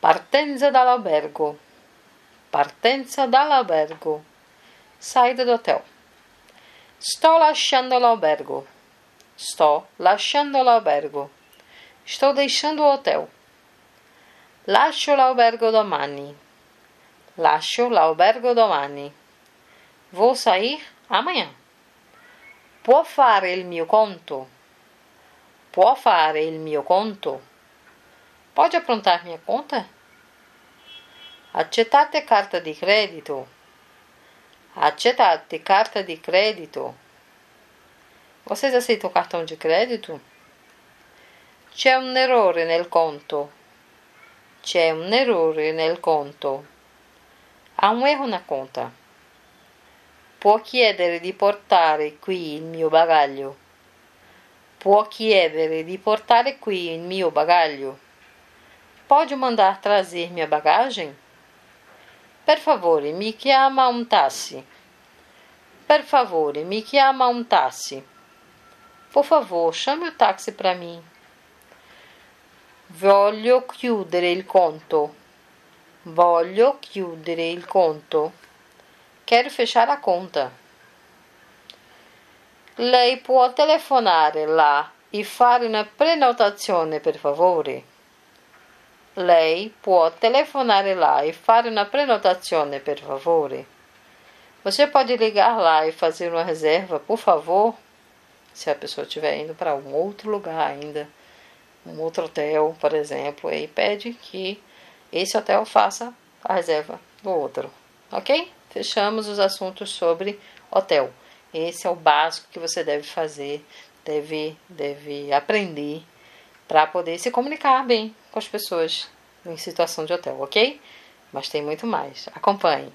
Partenza dall'albergo. Partenza dall'albergo. Saída do hotel. Sto lasciando l'albergo. Sto lasciando l'albergo. Estou deixando o hotel. Lascio l'albergo domani. Lascio l'albergo domani. Vou sair amanhã. Può fare il mio conto? Può fare il mio conto? Pode aprontar minha conta? Accettate carta di credito. Accettate carta di credito. Vocês aceitam cartão de crédito? C'è un errore nel conto. C'è un errore nel conto. Há um erro na conta. Può chiedere di portare qui il mio bagaglio. Può chiedere di portare qui il mio bagaglio. Pode mandar trazer minha bagagem? Per favore, mi chiama un taxi. Per favore, mi chiama un taxi. Por favor, chame o táxi para mim. Voglio chiudere il conto. Voglio chiudere il conto. Quero fechar a conta. Lei può telefonare lá e fare una prenotazione, per favore? Lei può telefonare lá e fare una prenotazione, per favore? Você pode ligar lá e fazer uma reserva, por favor? Se a pessoa estiver indo para um outro lugar ainda, um outro hotel, por exemplo, e pede que esse hotel faça a reserva do outro, ok? fechamos os assuntos sobre hotel. Esse é o básico que você deve fazer, deve, deve aprender para poder se comunicar bem com as pessoas em situação de hotel, ok? Mas tem muito mais. Acompanhe.